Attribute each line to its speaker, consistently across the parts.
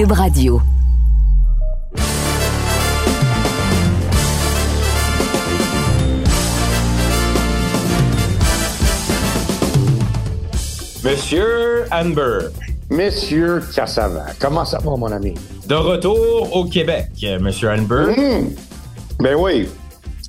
Speaker 1: Cube Radio.
Speaker 2: Monsieur Amber.
Speaker 3: Monsieur Cassavant, comment ça va, mon ami?
Speaker 2: De retour au Québec, Monsieur Amber.
Speaker 3: Mmh. Ben oui,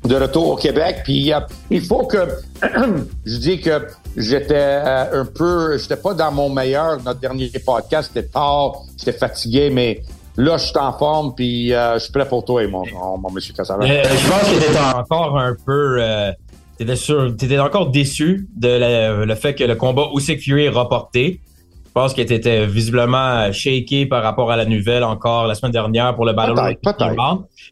Speaker 3: de retour au Québec. Puis euh, il faut que je dis que j'étais euh, un peu, j'étais pas dans mon meilleur. Notre dernier podcast c'était tard, j'étais fatigué, mais là je suis en forme, puis euh, je suis prêt pour toi, mon, mon, mon Monsieur Cassavant.
Speaker 2: Euh, je pense que t'étais encore un peu. Euh, t'étais sûr, t'étais encore déçu de le fait que le combat Usyk Fury est reporté. Je pense que t'étais visiblement shaké par rapport à la nouvelle encore la semaine dernière pour le Battle Royale.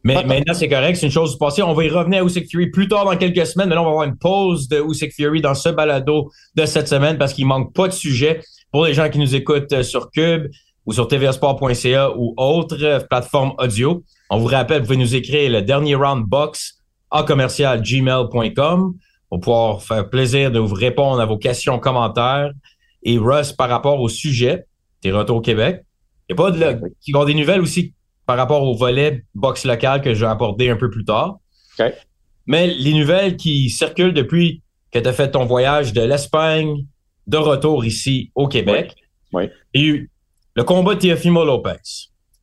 Speaker 2: Mais maintenant, c'est correct, c'est une chose du passé. On va y revenir à Usyk Fury plus tard dans quelques semaines. Mais là, on va avoir une pause de Usyk Fury dans ce balado de cette semaine parce qu'il manque pas de sujet pour les gens qui nous écoutent euh, sur Cube ou sur tvsport.ca ou autres euh, plateformes audio. On vous rappelle, vous pouvez nous écrire le dernier round box à commercial gmail.com pour pouvoir faire plaisir de vous répondre à vos questions, commentaires. Et Russ, par rapport au sujet, tes retours au Québec, il y a pas de, qui ont des nouvelles aussi par rapport au volet boxe local que je vais aborder un peu plus tard.
Speaker 3: OK.
Speaker 2: Mais les nouvelles qui circulent depuis que tu as fait ton voyage de l'Espagne de retour ici au Québec.
Speaker 3: Oui. Oui.
Speaker 2: Il y a eu le combat de Teofimo Lopez.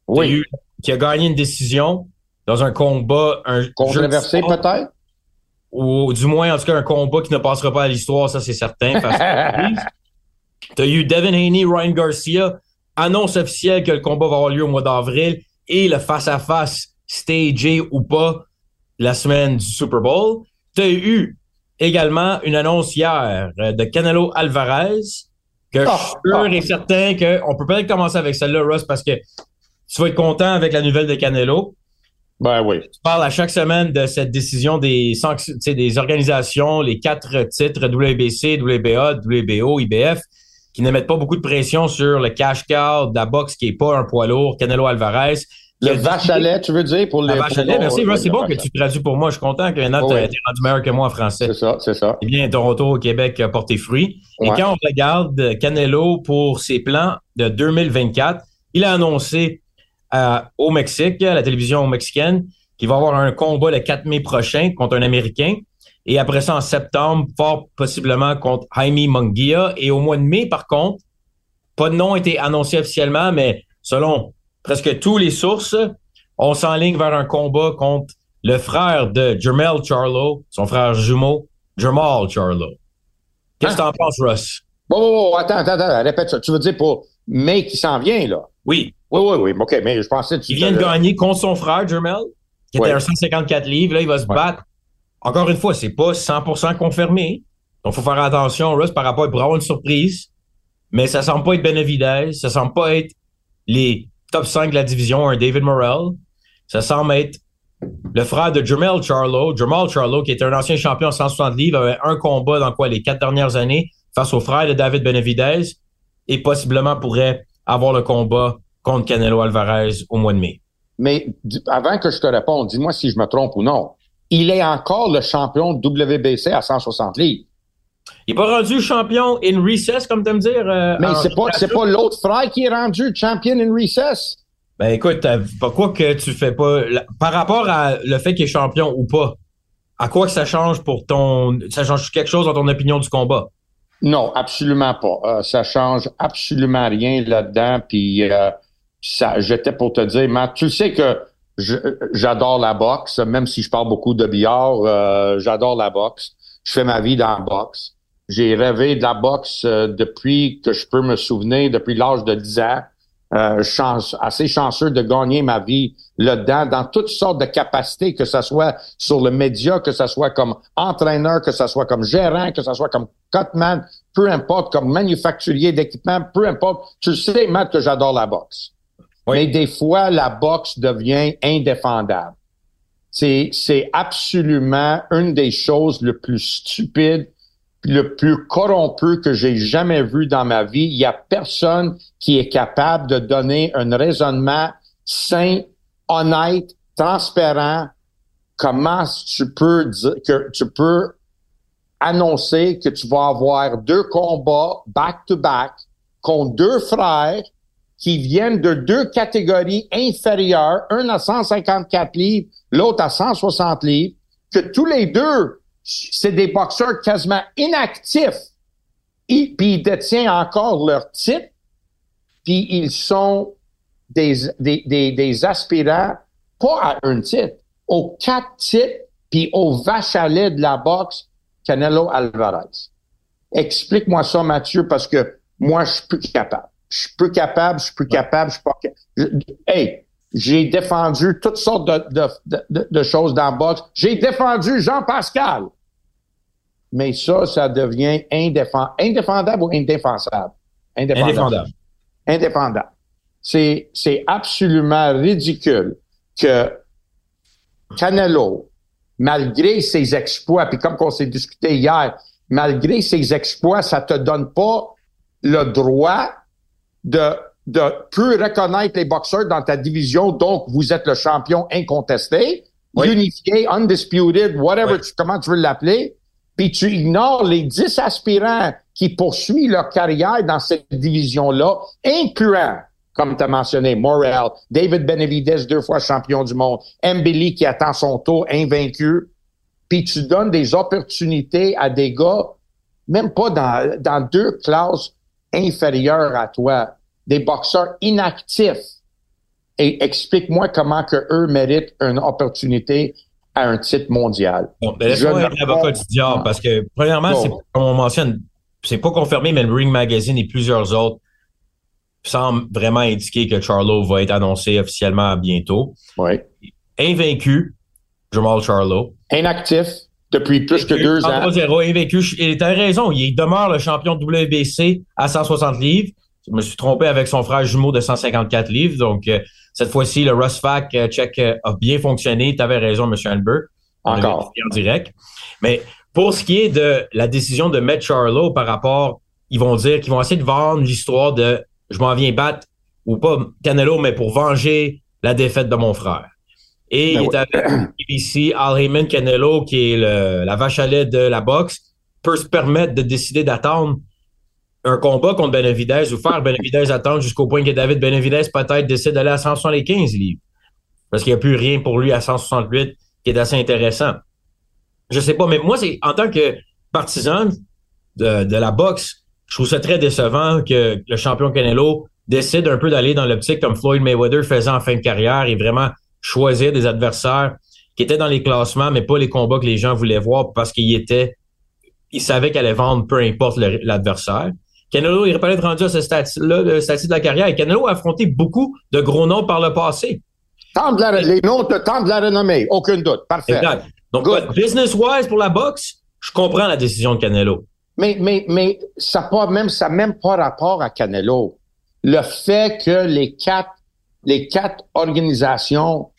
Speaker 3: Oui,
Speaker 2: eu- qui a gagné une décision dans un combat, un
Speaker 3: controversé peut-être?
Speaker 2: ou du moins en tout cas un combat qui ne passera pas à l'histoire, ça c'est certain. Tu as eu Devin Haney, Ryan Garcia, annonce officielle que le combat va avoir lieu au mois d'avril et le face-à-face stagé ou pas la semaine du Super Bowl. Tu as eu également une annonce hier euh, de Canelo Alvarez que je suis
Speaker 3: Ah,
Speaker 2: sûr
Speaker 3: ah.
Speaker 2: et certain qu'on peut peut-être commencer avec celle-là, Russ, parce que tu vas être content avec la nouvelle de Canelo
Speaker 3: Ben oui.
Speaker 2: tu parles à chaque semaine de cette décision des des organisations, les quatre titres WBC, WBA, WBO, IBF, qui ne mettent pas beaucoup de pression sur le cash cow de la boxe qui est pas un poids lourd, Canelo Alvarez.
Speaker 3: Le vache à lait, tu veux dire, pour les...
Speaker 2: La vache à lait, merci. c'est
Speaker 3: le
Speaker 2: bon que tu traduis pour moi. Je suis content que maintenant,
Speaker 3: Oh,
Speaker 2: tu
Speaker 3: oui.
Speaker 2: été rendu meilleur que moi en français.
Speaker 3: C'est ça, c'est ça.
Speaker 2: Eh bien, ton retour au Québec a porté fruit. Et quand on regarde Canelo pour ses plans de 2024, il a annoncé euh, au Mexique, à la télévision mexicaine, qu'il va avoir un combat le 4 mai prochain contre un Américain. Et après ça, en septembre, fort possiblement contre Jaime Munguia. Et au mois de mai, par contre, pas de nom a été annoncé officiellement, mais selon presque tous les sources, on s'enligne vers un combat contre le frère de Jermel Charlo, son frère jumeau, Jamal Charlo. Qu'est-ce que t'en penses, Russ?
Speaker 3: Bon, bon, bon, attends, attends, attends, répète ça. Tu veux dire pour mai qui s'en vient, là?
Speaker 2: Oui,
Speaker 3: Oui, oui, oui. OK, mais je pensais que tu...
Speaker 2: il vient de gagner contre son frère, Jermel, qui était un 154 livres. Là, il va se
Speaker 3: Ouais.
Speaker 2: battre. Encore une fois, c'est pas 100% confirmé. Donc, faut faire attention, Russ, par rapport à pour une surprise. Mais ça semble pas être Benavidez. Ça semble pas être les top 5 de la division, un David Morrell. Ça semble être le frère de Jermel Charlo. Jamal Charlo, qui était un ancien champion en 160 livres, avait un combat dans quoi les quatre dernières années face au frère de David Benavidez et possiblement pourrait avoir le combat contre Canelo Alvarez au mois de mai.
Speaker 3: Mais avant que je te réponde, dis-moi si je me trompe ou non. Il est encore le champion WBC à 160 livres.
Speaker 2: Il n'est pas rendu champion in recess, comme tu me dire. euh,
Speaker 3: Mais c'est pas, c'est pas l'autre frère qui est rendu champion in recess.
Speaker 2: Ben écoute, pourquoi que tu fais pas. la- par rapport à le fait qu'il est champion ou pas, à quoi que ça change pour ton. Ça change quelque chose dans ton opinion du combat?
Speaker 3: Non, absolument pas. Euh, ça change absolument rien là-dedans. Puis euh, ça, j'étais pour te dire, Matt, tu sais que j'adore la boxe, même si je parle beaucoup de billard, euh, j'adore la boxe. Je fais ma vie dans la boxe. J'ai rêvé de la boxe euh, depuis que je peux me souvenir, depuis l'âge de 10 ans. Euh, chance, assez chanceux de gagner ma vie là-dedans, dans toutes sortes de capacités, que ce soit sur le média, que ce soit comme entraîneur, que ce soit comme gérant, que ce soit comme cutman, peu importe, comme manufacturier d'équipement, peu importe. Tu sais, Matt, que j'adore la boxe.
Speaker 2: Oui.
Speaker 3: Mais des fois, la boxe devient indéfendable. C'est, c'est absolument une des choses le plus stupides, le plus corrompu que j'ai jamais vu dans ma vie. Il y a personne qui est capable de donner un raisonnement sain, honnête, transparent. Comment tu peux dire que tu peux annoncer que tu vas avoir deux combats back to back contre deux frères qui viennent de deux catégories inférieures, un à 154 livres, l'autre à 160 livres, que tous les deux, c'est des boxeurs quasiment inactifs, et, puis ils détiennent encore leur titre, puis ils sont des, des, des, aspirants, pas à un titre, aux quatre titres, puis au vache à lait de la boxe, Canelo Alvarez. Explique-moi ça, Mathieu, parce que moi, je suis plus capable. Je suis plus capable, je suis plus capable, je suis pas capable. Hey, j'ai défendu toutes sortes de, de, de, de choses dans le boxe. J'ai défendu Jean-Pascal. Mais ça, ça devient indéfend, indéfendable ou indéfensable?
Speaker 2: Indéfendable. Indéfendable.
Speaker 3: indéfendable. C'est, c'est absolument ridicule que Canelo, malgré ses exploits, puis comme on s'est discuté hier, malgré ses exploits, ça te donne pas le droit de, de plus reconnaître les boxeurs dans ta division, donc vous êtes le champion incontesté, unifié, undisputed, whatever, comment tu veux l'appeler, puis tu ignores les dix aspirants qui poursuivent leur carrière dans cette division-là, incluant, comme tu as mentionné, Morel, David Benavides, deux fois champion du monde, Mbili qui attend son tour, invaincu, puis tu donnes des opportunités à des gars, même pas dans, dans deux classes inférieurs à toi, des boxeurs inactifs. Et explique-moi comment que eux méritent une opportunité à un titre mondial.
Speaker 2: Bon, ben laisse-moi être l'avocat du diable, parce que, premièrement, c'est, comme on mentionne, c'est pas confirmé, mais le Ring Magazine et plusieurs autres semblent vraiment indiquer que Charlo va être annoncé officiellement bientôt.
Speaker 3: Oui.
Speaker 2: Invaincu, Jamal Charlo.
Speaker 3: Inactif depuis plus que deux ans.
Speaker 2: 0 invaincu. Et t'as raison, il demeure le champion de WBC à 160 livres. Je me suis trompé avec son frère jumeau de 154 livres. Donc, euh, cette fois-ci, le Russ Fac euh, check euh, a bien fonctionné. Tu avais raison, M. Albert.
Speaker 3: Encore.
Speaker 2: En direct. Mais pour ce qui est de la décision de mettre Charlo par rapport, ils vont dire qu'ils vont essayer de vendre l'histoire de je m'en viens battre ou pas Canelo, mais pour venger la défaite de mon frère. Et ben il est avec ici Al Heyman Canelo, qui est la vache à lait de la boxe, peut se permettre de décider d'attendre un combat contre Benavidez ou faire Benavidez attendre jusqu'au point que David Benavidez peut-être décide d'aller à 175 livres. Parce qu'il n'y a plus rien pour lui à 168 qui est assez intéressant. Je sais pas, mais moi, c'est en tant que partisan de, la boxe, je trouve ça très décevant que le champion Canelo décide un peu d'aller dans l'optique comme Floyd Mayweather faisait en fin de carrière et vraiment choisir des adversaires qui étaient dans les classements, mais pas les combats que les gens voulaient voir parce qu'il était, il savait qu'elle allait vendre peu importe l'adversaire. Canelo, il pas être rendu à ce statut-là, le statut de la carrière. Et Canelo a affronté beaucoup de gros noms par le passé.
Speaker 3: les noms te tentent la renommée, aucun doute. Parfait. Exact.
Speaker 2: Donc, business-wise pour la boxe, je comprends la décision de Canelo.
Speaker 3: Mais, mais, mais ça pas même, ça même pas rapport à Canelo. Le fait que les quatre, les quatre organisations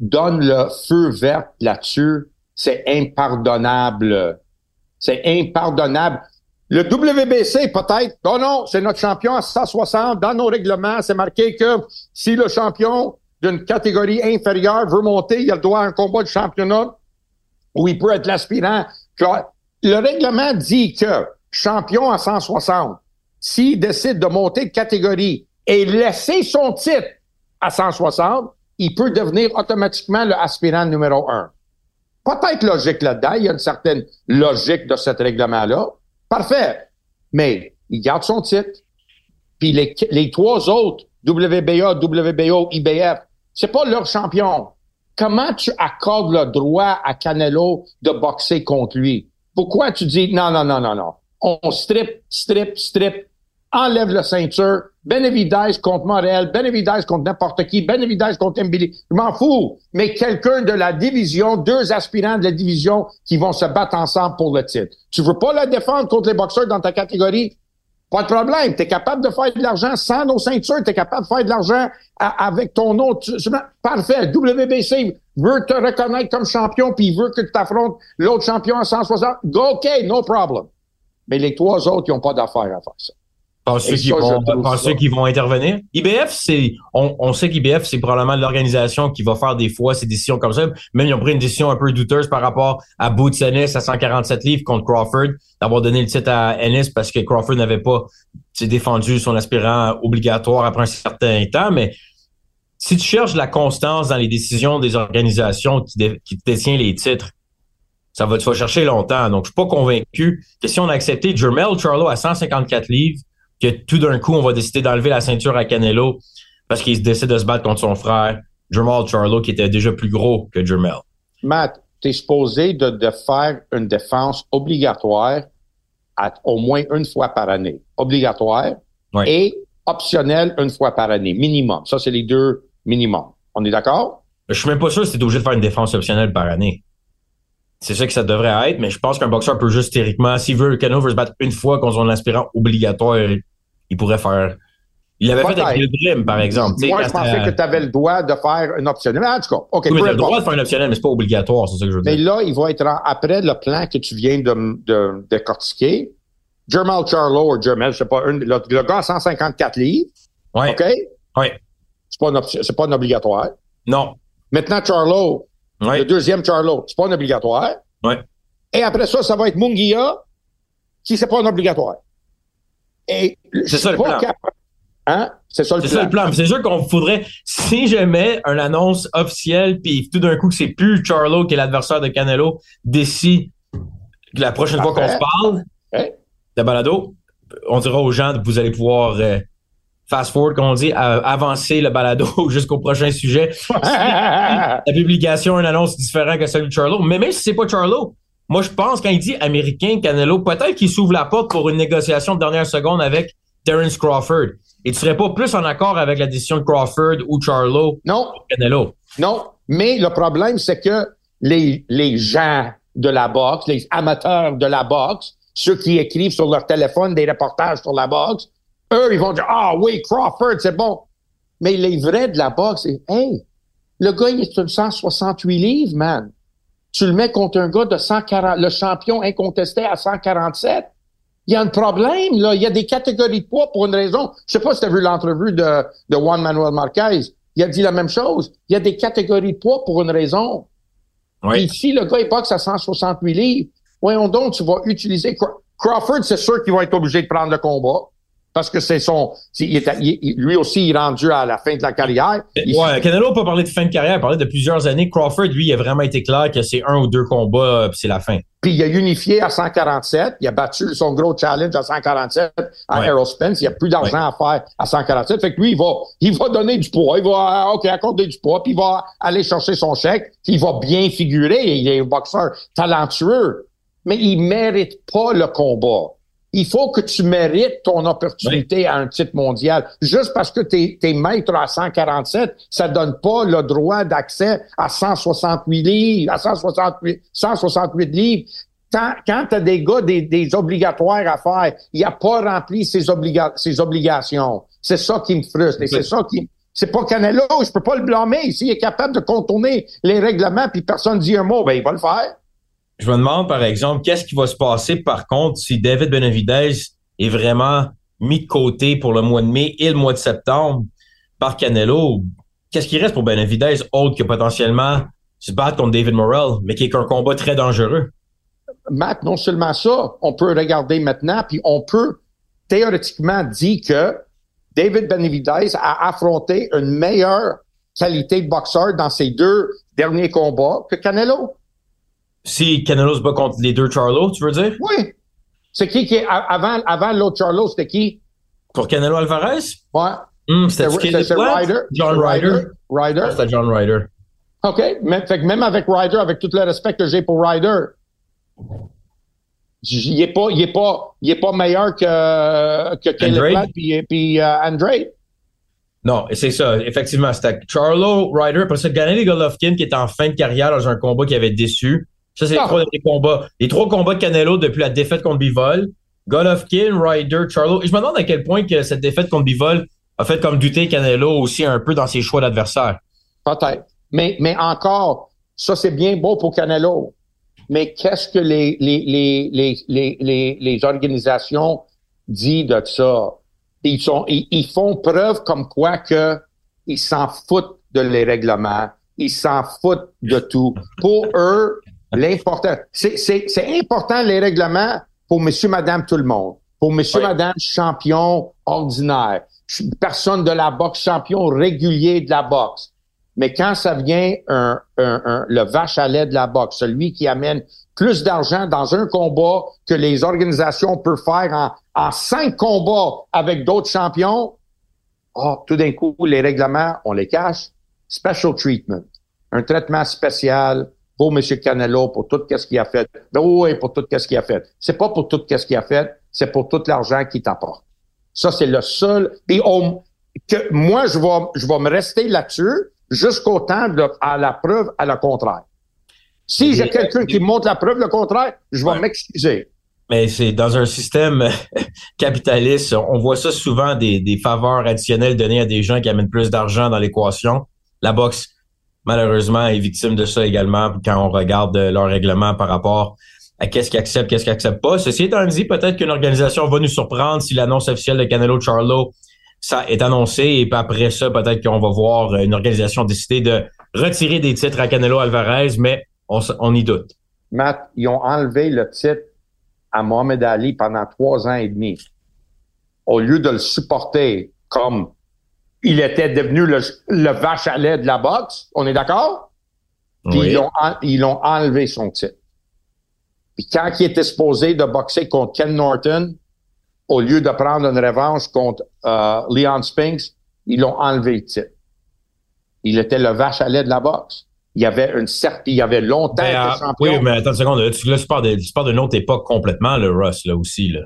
Speaker 3: donnent le feu vert là-dessus, c'est impardonnable. C'est impardonnable. Le WBC, peut-être, non, non, c'est notre champion à 160. Dans nos règlements, c'est marqué que si le champion d'une catégorie inférieure veut monter, il a le droit à un combat de championnat où il peut être l'aspirant. Le règlement dit que champion à 160, s'il décide de monter de catégorie et laisser son titre à 160, il peut devenir automatiquement le aspirant numéro un. Peut-être logique là-dedans, il y a une certaine logique de ce règlement-là. Parfait. Mais il garde son titre. Puis les, les trois autres, WBA, WBO, IBF, c'est pas leur champion. Comment tu accordes le droit à Canelo de boxer contre lui? Pourquoi tu dis non, non, non, non, non? On strip, strip, strip, enlève la ceinture, Benavidez contre Morel, Benavidez contre n'importe qui, Benavidez contre Mbili. Je m'en fous. Mais quelqu'un de la division, deux aspirants de la division qui vont se battre ensemble pour le titre. Tu veux pas la défendre contre les boxeurs dans ta catégorie? Pas de problème. Tu es capable de faire de l'argent sans nos ceintures. Tu es capable de faire de l'argent avec ton nom. parfait. WBC veut te reconnaître comme champion puis il veut que tu t'affrontes l'autre champion à 160. Go, OK, no problem. Mais les trois autres, ils n'ont pas d'affaire à faire ça.
Speaker 2: Vont, pensez qu'ils vont intervenir? IBF, c'est, on, on sait qu'IBF, c'est probablement l'organisation qui va faire des fois ces décisions comme ça. Même, ils ont pris une décision un peu douteuse par rapport à Boots Ennis à 147 livres contre Crawford, d'avoir donné le titre à Ennis parce que Crawford n'avait pas défendu son aspirant obligatoire après un certain temps. Mais si tu cherches la constance dans les décisions des organisations qui, qui détiennent les titres, ça va te faire chercher longtemps. Donc, je suis pas convaincu que si on a accepté Jermel Charlo à 154 livres, que tout d'un coup, on va décider d'enlever la ceinture à Canelo parce qu'il décide de se battre contre son frère, Jermel Charlo, qui était déjà plus gros que Jermel.
Speaker 3: Matt, tu es supposé de, faire une défense obligatoire au moins une fois par année. Obligatoire et optionnelle une fois par année, minimum. Ça, c'est les deux minimum. On est d'accord?
Speaker 2: Je suis même pas sûr si tu es obligé de faire une défense optionnelle par année. C'est ça que ça devrait être, mais je pense qu'un boxeur peut juste théoriquement, s'il veut, Cano veut se battre une fois contre son aspirant obligatoire, il pourrait faire. Il l'avait fait avec Dream, par exemple.
Speaker 3: Moi, je pensais que tu avais le droit de faire une optionnelle. En tout cas, OK.
Speaker 2: Oui, mais tu as le droit de faire une optionnelle, mais c'est pas obligatoire, c'est ça que je veux dire.
Speaker 3: Mais là, il va être après le plan que tu viens de, de, de cortiquer. Jermel Charlo ou Jermel, je sais pas, le, le, gars à 154 livres.
Speaker 2: Oui.
Speaker 3: OK?
Speaker 2: Oui.
Speaker 3: C'est pas, pas un obligatoire.
Speaker 2: Non.
Speaker 3: Maintenant, Charlo, le deuxième Charlo, c'est pas un obligatoire.
Speaker 2: Oui.
Speaker 3: Et après ça, ça va être Mungia, qui c'est pas un obligatoire.
Speaker 2: Et c'est ça le plan.
Speaker 3: Hein? C'est ça le
Speaker 2: plan. C'est le plan. C'est sûr qu'on faudrait, si jamais une annonce officielle, puis tout d'un coup que c'est plus Charlo qui est l'adversaire de Canelo, d'ici la prochaine fois qu'on se parle, de balado, on dira aux gens que vous allez pouvoir euh, fast forward, comme on dit, avancer le balado jusqu'au prochain sujet. la publication, une annonce différente que celle de Charlo. Mais même si c'est pas Charlo, moi, je pense, quand il dit américain, Canelo, peut-être qu'il s'ouvre la porte pour une négociation de dernière seconde avec Terence Crawford. Et tu serais pas plus en accord avec la décision de Crawford ou Charlo
Speaker 3: non.
Speaker 2: Canelo?
Speaker 3: Non. Mais le problème, c'est que les, les gens de la boxe, les amateurs de la boxe, ceux qui écrivent sur leur téléphone des reportages sur la boxe, eux, ils vont dire, ah oui, Crawford, c'est bon. Mais les vrais de la boxe, c'est, hey, le gars, il est sur 168 livres, man. Tu le mets contre un gars de 140, le champion incontesté à 147. Il y a un problème, là. Il y a des catégories de poids pour une raison. Je sais pas si tu as vu l'entrevue de, de Juan Manuel Marquez. Il a dit la même chose. Il y a des catégories de poids pour une raison.
Speaker 2: Oui.
Speaker 3: Et si le gars, il boxe à 168 livres, voyons donc, tu vas utiliser Crawford, c'est sûr qu'il va être obligé de prendre le combat parce que c'est son, lui aussi, il est rendu à la fin de la carrière.
Speaker 2: ouais, Canelo n'a pas parlé de fin de carrière, il a parlé de plusieurs années. Crawford, lui, il a vraiment été clair que c'est un ou deux combats, puis c'est la fin.
Speaker 3: Puis il a unifié à 147, il a battu son gros challenge à 147 à ouais. Spence, il n'y a plus d'argent à faire à 147. Fait que lui, il va, il va donner du poids, il va, ah, OK, accorder du poids, puis il va aller chercher son chèque, puis il va bien figurer, il est un boxeur talentueux, mais il mérite pas le combat il faut que tu mérites ton opportunité à un titre mondial. Juste parce que tu es, maître à 147, ça donne pas le droit d'accès à 168 livres, à 168, 168 livres. Quand, quand tu as des gars des, des, obligatoires à faire, il a pas rempli ses, obliga ses obligations. C'est ça qui me frustre. Et c'est ça qui... C'est pas Canelo, je peux pas le blâmer. S'il est capable de contourner les règlements puis personne dit un mot, ben il va le faire.
Speaker 2: Je me demande, par exemple, qu'est-ce qui va se passer, par contre, si David Benavidez est vraiment mis de côté pour le mois de mai et le mois de septembre par Canelo? Qu'est-ce qui reste pour Benavidez autre que potentiellement se battre contre David Morrell, mais qui est un combat très dangereux?
Speaker 3: Matt, non seulement ça, on peut regarder maintenant, puis on peut théoriquement dire que David Benavidez a affronté une meilleure qualité de boxeur dans ses deux derniers combats que Canelo.
Speaker 2: Si Canelo se bat contre les deux Charlo, tu veux dire?
Speaker 3: Oui. C'est qui qui avant, avant l'autre Charlo, c'était qui?
Speaker 2: Pour Canelo Alvarez?
Speaker 3: Ouais.
Speaker 2: Hmm, c'était
Speaker 3: Ryder.
Speaker 2: John Ryder.
Speaker 3: Ryder.
Speaker 2: C'était John Ryder.
Speaker 3: OK. Mais, fait que même avec Ryder, avec tout le respect que j'ai pour Ryder, il est pas, il est pas, il est pas meilleur que, que Caleb puis, puis uh, Andre.
Speaker 2: Non, c'est ça. Effectivement, c'était Charlo, Ryder, après ça, Gennady Golovkin qui est en fin de carrière dans un combat qui avait déçu. Ça, c'est les trois combats. Les trois combats de Canelo depuis la défaite contre Bivol. Golovkin, Ryder, Charlo. Et je me demande à quel point que cette défaite contre Bivol a fait comme douter Canelo aussi un peu dans ses choix d'adversaire.
Speaker 3: Peut-être. Mais, mais encore, ça, c'est bien beau pour Canelo. Mais qu'est-ce que les, les, les, les, les, les organisations disent de ça? ils sont, ils, font preuve comme quoi que ils s'en foutent de les règlements, ils s'en foutent de tout. Pour eux, l'important, c'est, c'est, c'est important les règlements pour monsieur, madame, tout le monde. Pour monsieur, madame, champion ordinaire, personne de la boxe, champion régulier de la boxe. Mais quand ça vient un, un, le vache à lait de la boxe, celui qui amène plus d'argent dans un combat que les organisations peuvent faire en, en cinq combats avec d'autres champions, oh, tout d'un coup, les règlements, on les cache. Special treatment. Un traitement spécial pour M. Canelo, pour tout ce qu'il a fait. Ben oui, pour tout ce qu'il a fait. C'est pas pour tout ce qu'il a fait, c'est pour tout l'argent qu'il t'apporte. Ça, c'est le seul. Et que moi, je vais, je vais me rester là-dessus jusqu'au temps de, à la preuve à la contraire. Si j'ai quelqu'un qui montre la preuve le contraire, je vais m'excuser.
Speaker 2: Mais c'est dans un système capitaliste, on voit ça souvent des, des faveurs additionnelles données à des gens qui amènent plus d'argent dans l'équation. La boxe, malheureusement, est victime de ça également quand on regarde leur règlement par rapport à qu'est-ce qu'ils acceptent, qu'est-ce qu'ils acceptent pas. Ceci étant dit, peut-être qu'une organisation va nous surprendre si l'annonce officielle de Canelo Charlo ça est annoncé et puis après ça, peut-être qu'on va voir une organisation décider de retirer des titres à Canelo Alvarez, mais on y doute.
Speaker 3: Matt, ils ont enlevé le titre à Mohamed Ali pendant trois ans et demi. Au lieu de le supporter comme il était devenu le, vache à lait de la boxe, on est d'accord? Puis ils l'ont enlevé son titre. Puis quand il était supposé de boxer contre Ken Norton, au lieu de prendre une revanche contre euh, Leon Spinks, ils l'ont enlevé le titre. Il était le vache à lait de la boxe. Il y avait une certaine, il y avait longtemps
Speaker 2: mais, euh, champion. Oui, mais attends une seconde. Là, tu, là, tu parles d'une autre époque complètement, le Russ, là aussi. Là.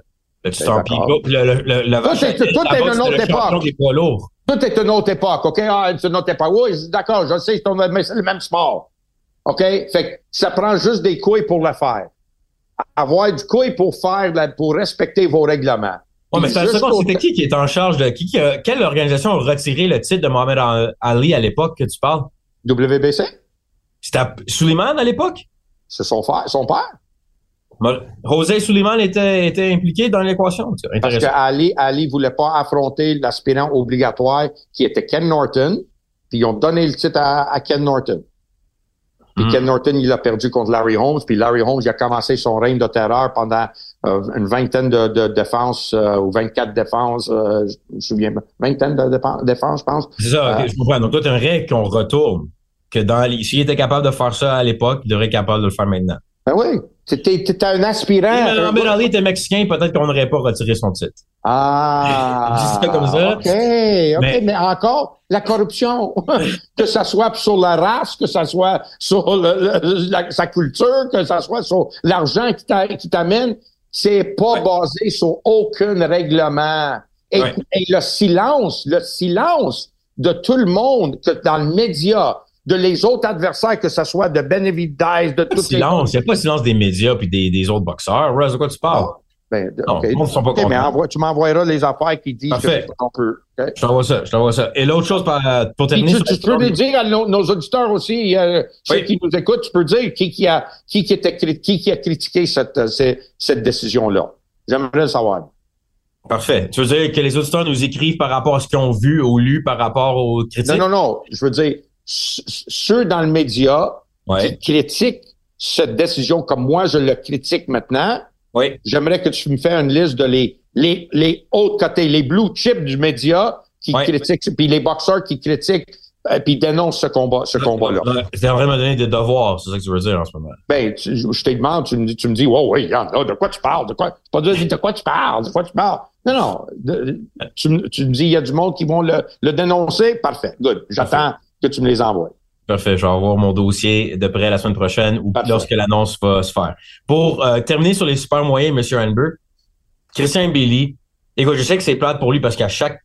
Speaker 2: Le, tu ben, le, le, le, le,
Speaker 3: tout est, tout est une autre époque. Tout est une autre époque, OK? Ah, c'est une autre époque. Oui, d'accord, je sais, c'est le même sport. OK? Fait que ça prend juste des couilles pour le faire avoir du couille pour faire, pour respecter vos règlements.
Speaker 2: Ouais, mais c'était qui qui est en charge de qui, quelle organisation a retiré le titre de Mohamed Ali à l'époque que tu parles?
Speaker 3: WBC.
Speaker 2: C'était Suleiman à l'époque?
Speaker 3: C'est son frère, son père.
Speaker 2: José Suleiman était, était impliqué dans l'équation.
Speaker 3: Parce que Ali, Ali voulait pas affronter l'aspirant obligatoire qui était Ken Norton, puis ils ont donné le titre à Ken Norton. Puis hmm. Ken Norton, il a perdu contre Larry Holmes. Puis Larry Holmes, il a commencé son règne de terreur pendant euh, une vingtaine de, de défenses euh, ou 24 défenses, euh, je me souviens pas. Vingtaine de défenses, je pense.
Speaker 2: C'est ça, je comprends. Donc toi, tu règle qu'on retourne. Que dans s'il était capable de faire ça à l'époque, il devrait être capable de le faire maintenant.
Speaker 3: Ben oui. T'étais un aspirant.
Speaker 2: Si Mohamed Ali était mexicain, peut-être qu'on n'aurait pas retiré son titre.
Speaker 3: Ah. ça comme ça. OK, OK. Mais, encore, la corruption, que ça soit sur la race, que ça soit sur sa culture, que ça soit sur l'argent qui t'amène, c'est pas basé sur aucun règlement. Et, et, le silence, le silence de tout le monde que dans le média, de les autres adversaires, que ce soit de Benevides, de tout
Speaker 2: silence. Il n'y a pas de silence des médias puis des, des autres boxeurs. Russ, de quoi tu parles? Ah,
Speaker 3: ben, non, okay. sont pas mais tu m'envoieras les affaires qui disent
Speaker 2: que peut. Je t'envoie ça, je t'envoie ça. Et l'autre chose pour terminer.
Speaker 3: Tu, tu peux le dire à nos, auditeurs aussi, euh, ceux qui nous écoutent, tu peux dire qui, qui, a, qui, qui, était, qui, qui a critiqué cette, cette, cette décision-là. J'aimerais le savoir.
Speaker 2: Parfait. Tu veux dire que les auditeurs nous écrivent par rapport à ce qu'ils ont vu ou lu par rapport aux critiques?
Speaker 3: Non, non, non. Je veux dire, ceux dans le média qui critiquent cette décision comme moi je le critique maintenant,
Speaker 2: oui.
Speaker 3: j'aimerais que tu me fasses une liste de les, les, les autres côtés, les blue chips du média qui critiquent, puis les boxeurs qui critiquent et euh, puis dénoncent ce combat, ce combat-là.
Speaker 2: C'est vraiment donner des devoirs, c'est ça que tu veux dire en ce moment.
Speaker 3: Ben, je te demande, tu me dis, tu me dis, wow, oui, de quoi tu parles, de quoi, pas de, de quoi tu parles, de quoi tu parles? Non, non, tu, tu, me dis, il y a du monde qui vont le, le dénoncer, parfait, good. J'attends, que tu me les envoies.
Speaker 2: Parfait, je vais avoir mon dossier de près la semaine prochaine ou lorsque l'annonce va se faire. Pour euh, terminer sur les super moyens, M. Hanberg, Christian Billy, écoute, je sais que c'est plate pour lui parce qu'à chaque,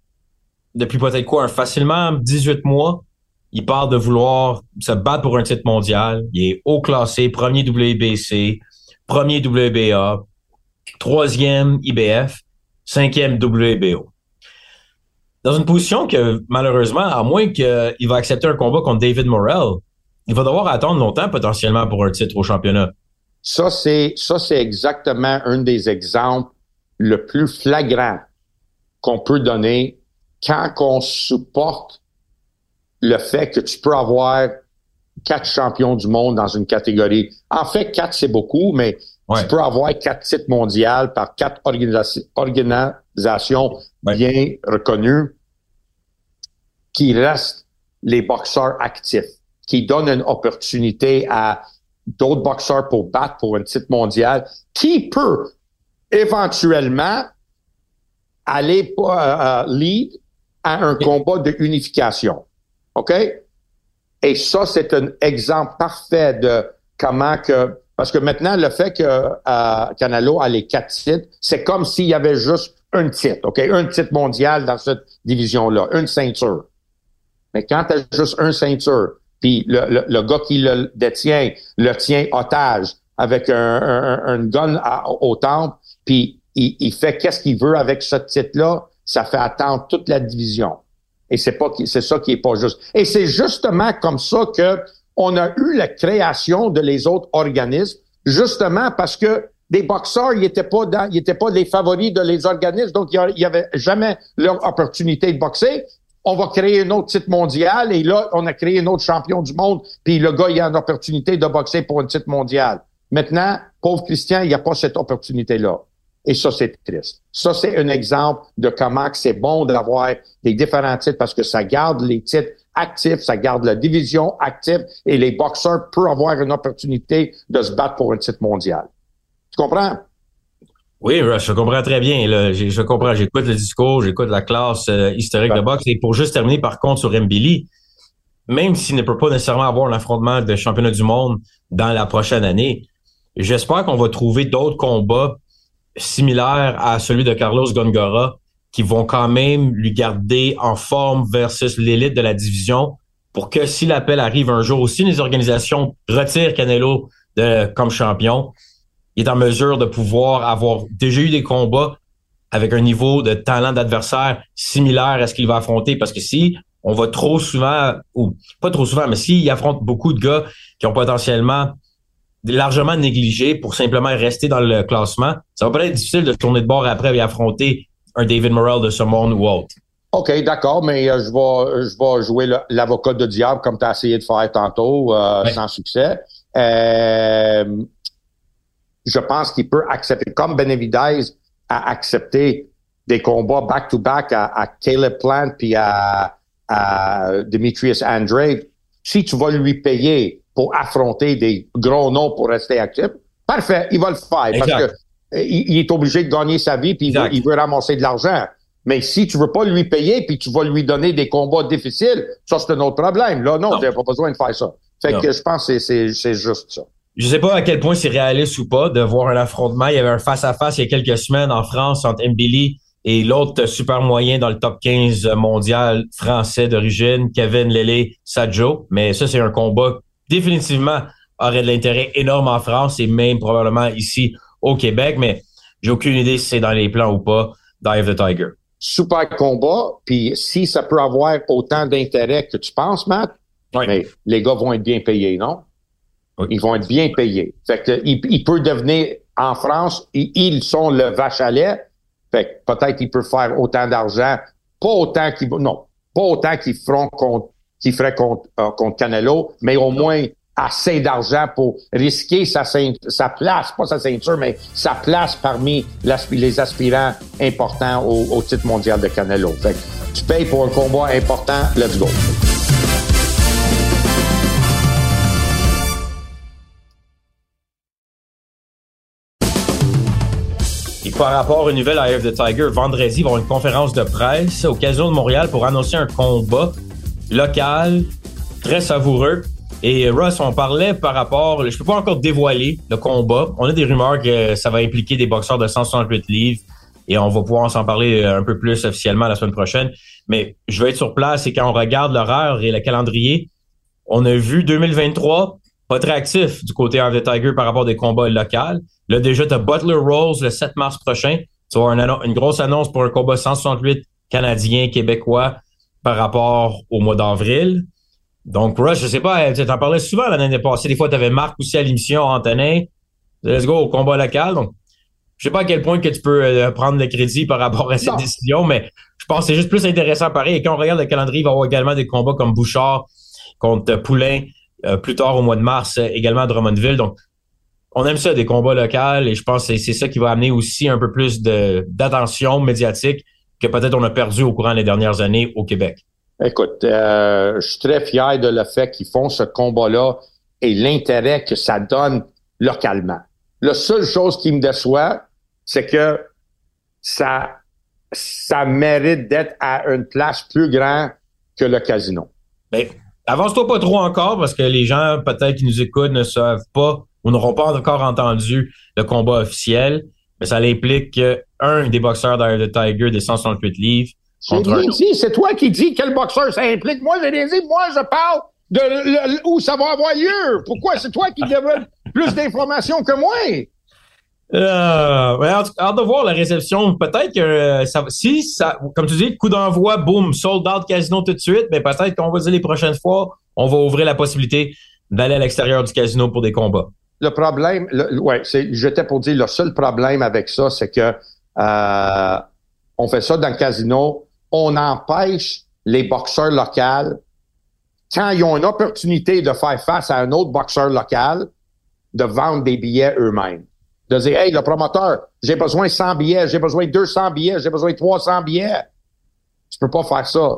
Speaker 2: depuis peut-être quoi, facilement 18 mois, il parle de vouloir se battre pour un titre mondial. Il est haut classé, premier WBC, premier WBA, troisième IBF, cinquième WBO dans une position que, malheureusement, à moins qu'il va accepter un combat contre David Morrell, il va devoir attendre longtemps potentiellement pour un titre au championnat.
Speaker 3: Ça, c'est, ça, c'est exactement un des exemples le plus flagrant qu'on peut donner quand on supporte le fait que tu peux avoir quatre champions du monde dans une catégorie. En fait, quatre, c'est beaucoup, mais tu peux avoir quatre titres mondiaux par quatre organisations bien reconnues qui restent les boxeurs actifs, qui donnent une opportunité à d'autres boxeurs pour battre pour un titre mondial, qui peut éventuellement aller euh, euh, lead à un combat de unification. OK? Et ça, c'est un exemple parfait de comment que parce que maintenant, le fait que euh, Canelo a les quatre titres, c'est comme s'il y avait juste un titre, OK? Un titre mondial dans cette division-là, une ceinture. Mais quand tu as juste un ceinture, puis le, le, gars qui le détient le tient otage avec un, un, gun au temple, puis il, il fait qu'est-ce qu'il veut avec ce titre-là, ça fait attendre toute la division. Et c'est pas c'est ça qui est pas juste. Et c'est justement comme ça que on a eu la création de les autres organismes, justement parce que des boxeurs, ils étaient pas dans, ils étaient pas les favoris de les organismes, donc il y avait jamais leur opportunité de boxer. On va créer un autre titre mondial et là, on a créé un autre champion du monde, puis le gars, il a une opportunité de boxer pour un titre mondial. Maintenant, pauvre Christian, il n'y a pas cette opportunité-là. Et ça, c'est triste. Ça, c'est un exemple de comment c'est bon d'avoir des différents titres parce que ça garde les titres actifs, ça garde la division active et les boxeurs peuvent avoir une opportunité de se battre pour un titre mondial. Comprends?
Speaker 2: Oui, je comprends très bien. Je, comprends. J'écoute le discours, j'écoute la classe euh, historique de boxe. Et pour juste terminer, par contre, sur Mbili, même s'il ne peut pas nécessairement avoir un affrontement de championnat du monde dans la prochaine année, j'espère qu'on va trouver d'autres combats similaires à celui de Carlos Gongora qui vont quand même lui garder en forme versus l'élite de la division pour que si l'appel arrive un jour, si les organisations retirent Canelo de, comme champion, il est en mesure de pouvoir avoir déjà eu des combats avec un niveau de talent d'adversaire similaire à ce qu'il va affronter. Parce que si on va trop souvent, ou pas trop souvent, mais s'il affronte beaucoup de gars qui ont potentiellement largement négligé pour simplement rester dans le classement, ça va peut être difficile de tourner de bord après et affronter un David Morrell de ce monde ou autre.
Speaker 3: OK, d'accord, mais euh, je vais je vais jouer l'avocat de diable comme tu as essayé de faire tantôt, euh, sans succès. Euh, je pense qu'il peut accepter, comme Benavidez a accepté des combats back-to-back à, Caleb Plant puis à, à Demetrius Andrade. Si tu vas lui payer pour affronter des gros noms pour rester actif, parfait, il va le faire parce que il, est obligé de gagner sa vie puis il veut, ramasser de l'argent. Mais si tu veux pas lui payer puis tu vas lui donner des combats difficiles, ça c'est un autre problème. Là, non, tu n'as pas besoin de faire ça. Fait que je pense que c'est juste ça.
Speaker 2: Je sais pas à quel point c'est réaliste ou pas de voir un affrontement. Il y avait un face-à-face il y a quelques semaines en France entre Mbili et l'autre super moyen dans le top 15 mondial français d'origine, Kevin Lele Sadjo. Mais ça, c'est un combat définitivement aurait de l'intérêt énorme en France et même probablement ici au Québec, mais j'ai aucune idée si c'est dans les plans ou pas d'Eye the Tiger.
Speaker 3: Super combat, puis si ça peut avoir autant d'intérêt que tu penses, Matt, mais les gars vont être bien payés, non? Ils vont être bien payés. Fait que, il, peut devenir, en France, ils, sont le vache à lait. Fait que peut-être qu'ils peuvent faire autant d'argent, pas autant qu'ils, non, pas autant qu'ils feront contre, qu'ils feraient contre, euh, contre Canelo, mais au moins assez d'argent pour risquer sa, sa place, pas sa ceinture, mais sa place parmi les aspirants importants au, titre mondial de Canelo. Fait que tu payes pour un combat important, let's go.
Speaker 2: Par rapport aux nouvelles à the Tiger, vendredi, il va y avoir une conférence de presse au de Montréal pour annoncer un combat local très savoureux et Russ, on parlait par rapport, je peux pas encore dévoiler le combat. On a des rumeurs que ça va impliquer des boxeurs de 168 livres et on va pouvoir s'en parler un peu plus officiellement la semaine prochaine. Mais je vais être sur place et quand on regarde l'horaire et le calendrier, on a vu 2023 pas très actif du côté of the Tiger par rapport à des combats locaux. Là, déjà, tu as Butler Rolls le 7 mars prochain. Tu vas avoir une, grosse annonce pour un combat 168 canadien, québécois par rapport au mois d'avril. Donc, Rush, je sais pas, tu en parlais souvent l'année passée. Des fois, tu avais Marc aussi à l'émission, Antonin. Let's go au combat local. Donc, Je sais pas à quel point que tu peux euh, prendre le crédit par rapport à cette décision, mais je pense que c'est juste plus intéressant pareil. Et quand on regarde le calendrier, il va y avoir également des combats comme Bouchard contre Poulain euh, plus tard au mois de mars, euh, également à Drummondville. Donc, on aime ça, des combats locaux, et je pense que c'est ça qui va amener aussi un peu plus d'attention médiatique que peut-être on a perdu au courant des dernières années au Québec.
Speaker 3: Écoute, je suis très fier de le fait qu'ils font ce combat-là et l'intérêt que ça donne localement. La seule chose qui me déçoit, c'est que ça, ça mérite d'être à une place plus grande que le casino.
Speaker 2: Ben, avance-toi pas trop encore parce que les gens peut-être qui nous écoutent ne savent pas ou n'auront pas encore entendu le combat officiel. Mais ça implique qu'un des boxeurs derrière the Tiger des 168 livres
Speaker 3: C'est toi qui dis quel boxeur ça implique. Moi, j'ai dit, moi, je parle de où ça va avoir lieu. Pourquoi? C'est toi qui développe plus d'informations que moi?
Speaker 2: Euh, hâte de voir la réception. Peut-être que euh, ça, si ça, comme tu dis, coup d'envoi, boum, sold out casino tout de suite, mais peut-être qu'on va dire les prochaines fois, on va ouvrir la possibilité d'aller à l'extérieur du casino pour des combats.
Speaker 3: Le problème, ouais, c'est, j'étais pour dire le seul problème avec ça, c'est que euh, on fait ça dans le casino, on empêche les boxeurs locaux quand ils ont une opportunité de faire face à un autre boxeur local, de vendre des billets eux-mêmes. De dire, hey, le promoteur, j'ai besoin de 100 billets, j'ai besoin de 200 billets, j'ai besoin de 300 billets. Tu peux pas faire ça.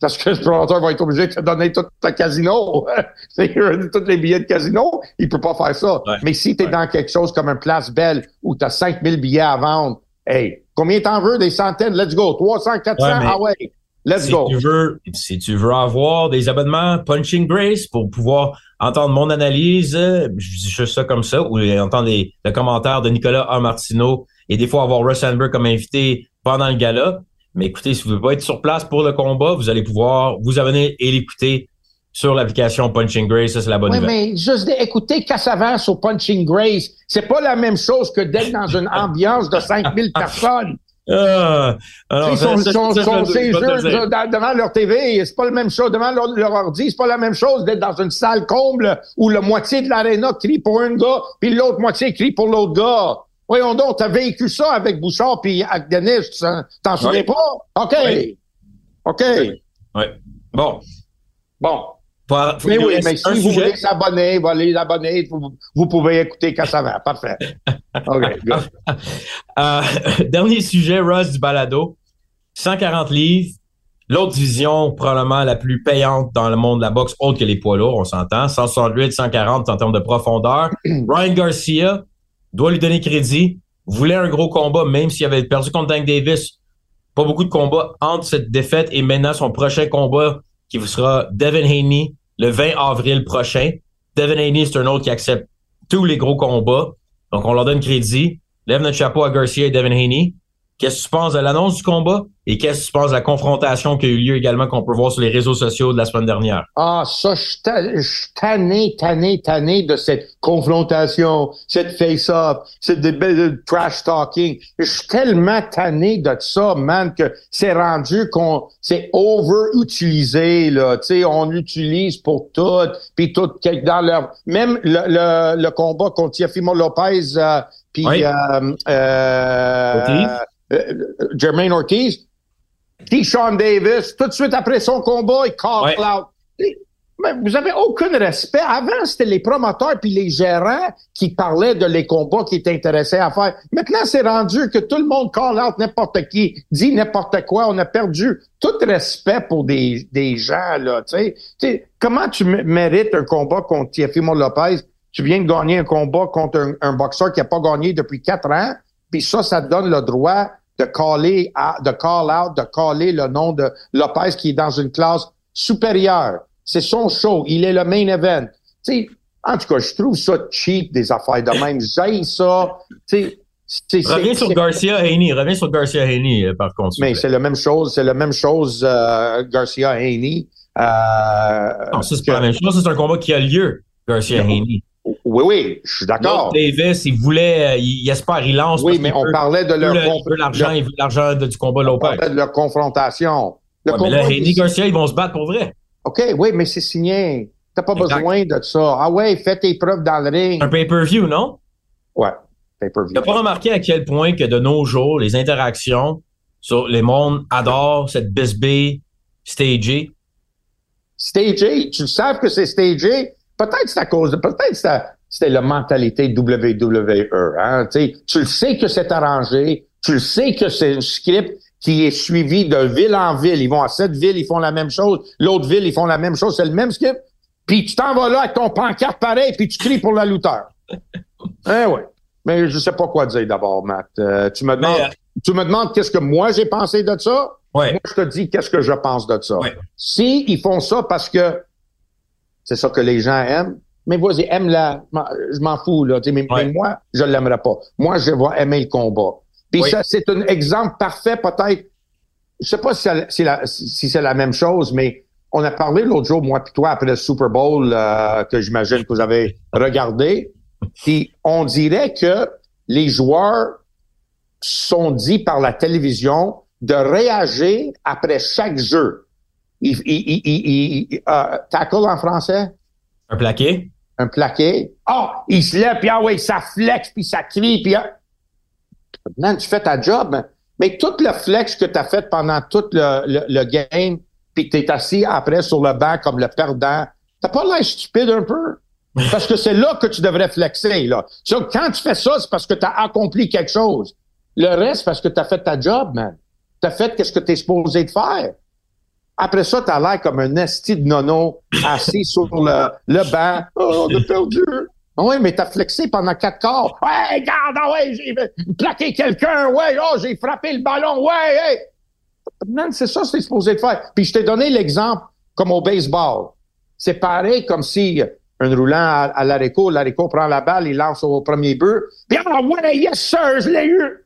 Speaker 3: Parce que le promoteur va être obligé de te donner tout le casino. tous les billets de casino. Il peut pas faire ça. Mais si tu es dans quelque chose comme une place belle où tu as 5000 billets à vendre, hey, combien t'en veux? Des centaines? Let's go. 300, 400? Ah ouais. Let's
Speaker 2: si
Speaker 3: go.
Speaker 2: Tu veux, si tu veux avoir des abonnements Punching Grace pour pouvoir entendre mon analyse, je dis juste ça comme ça, ou entendre les, le commentaire de Nicolas A. Martineau et des fois avoir Russ Sandberg comme invité pendant le gala. Mais écoutez, si vous ne voulez pas être sur place pour le combat, vous allez pouvoir vous abonner et l'écouter sur l'application Punching Grace. Ça, c'est la bonne oui,
Speaker 3: mais juste écouter Cassavant sur Punching Grace, c'est pas la même chose que d'être dans une ambiance de 5000 personnes. Ah, alors, ils sont, sont, devant leur TV, c'est pas la même chose. Devant leur, leur ordi, c'est pas la même chose d'être dans une salle comble où la moitié de l'aréna crie pour un gars, puis l'autre moitié crie pour l'autre gars. Voyons donc, t'as vécu ça avec Bouchard puis avec Denis, t'en souviens pas? OK. OK.
Speaker 2: Oui. Bon.
Speaker 3: Bon mais oui, mais si vous voulez s'abonner, vous allez abonner, vous, vous, pouvez écouter quand ça va. Parfait. OK,
Speaker 2: euh, dernier sujet, Russ du balado. 140 livres. L'autre division, probablement la plus payante dans le monde de la boxe, autre que les poids lourds, on s'entend. 168, 140 en termes de profondeur. Ryan Garcia doit lui donner crédit. Voulait un gros combat, même s'il avait perdu contre Dank Davis. Pas beaucoup de combats entre cette défaite et maintenant son prochain combat qui sera Devin Haney le 20 avril prochain. Devin Haney, c'est un autre qui accepte tous les gros combats. Donc, on leur donne crédit. Lève notre chapeau à Garcia et Devin Haney. Qu'est-ce que tu penses de l'annonce du combat? Et qu'est-ce que tu penses de la confrontation qui a eu lieu également qu'on peut voir sur les réseaux sociaux de la semaine dernière?
Speaker 3: Ah, ça, je suis tanné, tanné, tanné de cette confrontation, cette face-up, cette de, trash talking. Je suis tellement tanné de ça, man, que c'est rendu qu'on c'est over-utilisé, là. Tu sais, on l'utilise pour tout, puis tout dans leur même le, le, combat contre Yafimo Lopez euh, puis euh, euh, euh, Jermaine Ortiz, Sean Davis, tout de suite après son combat, il call out. Mais vous avez aucun respect. Avant, c'était les promoteurs puis les gérants qui parlaient de les combats qui étaient intéressés à faire. Maintenant, c'est rendu que tout le monde call out n'importe qui, dit n'importe quoi. On a perdu tout respect pour des, des gens, là, tu sais. Comment tu mérites un combat contre Tiafimo Lopez? Tu viens de gagner un combat contre un, un boxeur qui n'a pas gagné depuis quatre ans, puis ça, ça te donne le droit de caller, de call out, de caller le nom de Lopez qui est dans une classe supérieure. C'est son show. Il est le main event. sais, en tout cas, je trouve ça cheap, des affaires de même. J'aime ça. sais,
Speaker 2: reviens sur Garcia Haney. Reviens sur Garcia Haney, euh, par contre.
Speaker 3: Mais c'est la même chose. C'est la même chose, euh, Garcia Haney. Euh,
Speaker 2: non, ça, c'est pas la même chose. C'est un combat qui a lieu, Garcia Haney.
Speaker 3: Oui, oui, je suis d'accord.
Speaker 2: Davis, il voulait, euh, il, espère, il lance.
Speaker 3: Oui, mais on parlait de leur.
Speaker 2: Il veut l'argent, il veut l'argent du combat Lopez. On
Speaker 3: parlait de leur confrontation.
Speaker 2: Le ouais, mais là, Henry Garcia, ils vont se battre pour vrai.
Speaker 3: OK, oui, mais c'est signé. T'as pas besoin de ça. Ah ouais, fais tes preuves dans le ring.
Speaker 2: Un pay-per-view, non?
Speaker 3: Ouais. pay-per-view.
Speaker 2: Tu pas remarqué à quel point que de nos jours, les interactions sur les mondes adorent cette bisbee stagée?
Speaker 3: Stagé, tu le sais que c'est stagé? Peut-être c'est à cause de, peut-être c'était la mentalité WWE. Hein? tu le sais que c'est arrangé, tu le sais que c'est un script qui est suivi de ville en ville. Ils vont à cette ville, ils font la même chose. L'autre ville, ils font la même chose. C'est le même script. Puis tu t'en vas là avec ton pancarte pareil, puis tu cries pour la lutteur. eh oui. Mais je sais pas quoi dire d'abord, Matt. Euh, tu me demandes, euh, tu me demandes qu'est-ce que moi j'ai pensé de ça?
Speaker 2: Ouais.
Speaker 3: Moi, je te dis qu'est-ce que je pense de ça.
Speaker 2: Ouais.
Speaker 3: Si ils font ça parce que c'est ça que les gens aiment, mais vas-y, aime-la. Je m'en fous, là. Mais, mais, moi, je l'aimerais pas. Moi, je vais aimer le combat. Puis ça, c'est un exemple parfait, peut-être. Je sais pas si c'est la, si la même chose, mais on a parlé l'autre jour, moi et toi, après le Super Bowl, euh, que j'imagine que vous avez regardé. Puis on dirait que les joueurs sont dit par la télévision de réagir après chaque jeu. Il, il, il, euh, tackle en français?
Speaker 2: Un plaqué?
Speaker 3: Un plaqué. Oh, il se lève, puis ah ouais, ça flex, puis ça crie, puis ah. Man, tu fais ta job, mais tout le flex que tu as fait pendant tout le, le, le game, puis que tu es assis après sur le banc comme le perdant, t'as pas l'air stupide un peu? Parce que c'est là que tu devrais flexer. Là. quand tu fais ça, c'est parce que tu as accompli quelque chose. Le reste, parce que tu as fait ta job, man. Tu as fait ce que tu es supposé de faire. Après ça, tu as l'air comme un esti de nono assis sur le, le banc. Oh, on a perdu. Oui, mais t'as flexé pendant quatre quarts. Ouais, regarde, ah ouais, j'ai plaqué quelqu'un. Ouais, oh, j'ai frappé le ballon. Ouais, hey. Man, c'est ça que c'est supposé de faire. Puis je t'ai donné l'exemple comme au baseball. C'est pareil comme si un roulant à, à l'haricot, l'haricot prend la balle, il lance au premier but. Puis ah ouais, yes sir, je l'ai eu.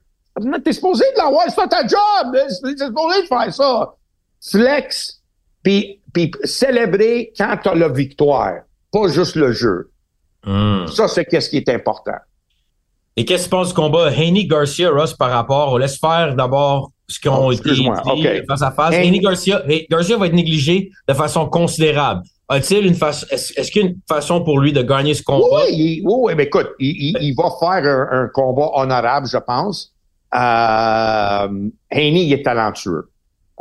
Speaker 3: T'es supposé de l'avoir, c'est pas ta job. T'es supposé de faire ça. Flex, puis, puis célébrer quand t'as la victoire, pas juste le jeu. Hmm. Ça, c'est qu'est-ce qui est important.
Speaker 2: Et qu'est-ce que tu penses du combat Haney Garcia Ross par rapport On laisse faire d'abord ce qu'on oh, été dit face à face. Haney Garcia, Garcia va être négligé de façon considérable. A-t-il une façon Est-ce qu'il y a une façon pour lui de gagner ce combat?
Speaker 3: Oui, oui, oui mais écoute, il, il, va faire un, combat honorable, je pense. Euh, Haney, il est talentueux.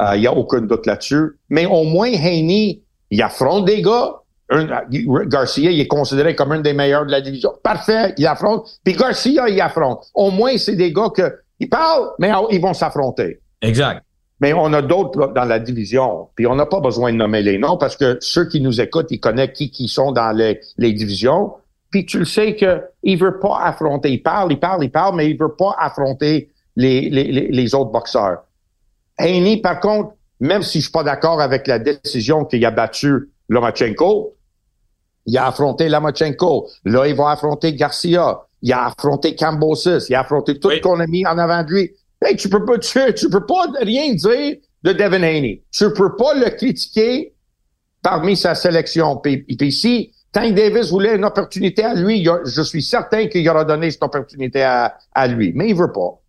Speaker 3: Euh, il n'y a aucun doute là-dessus. Mais au moins, Haney, il affronte des gars Garcia, il est considéré comme un des meilleurs de la division. Parfait, il affronte. Puis Garcia, il affronte. Au moins, c'est des gars que ils parlent, mais ils vont s'affronter.
Speaker 2: Exact.
Speaker 3: Mais on a d'autres dans la division, puis on n'a pas besoin de nommer les noms parce que ceux qui nous écoutent, ils connaissent qui qui sont dans les, les divisions. Puis tu le sais que il veut pas affronter. Il parle, il parle, il parle, mais il veut pas affronter les, les, les autres boxeurs. Haney, par contre, même si je suis pas d'accord avec la décision qu'il a battue Lomachenko, il a affronté Lamachenko. Là, il va affronter Garcia. Il a affronté Cambosis. Il a affronté tout ce qu'on a mis en avant de lui. Hey, tu peux pas, tu, tu peux pas rien dire de Devin Haney. Tu peux pas le critiquer parmi sa sélection. Puis, puis si Tank Davis voulait une opportunité à lui, je suis certain qu'il aura donné cette opportunité à, à lui. Mais il veut pas.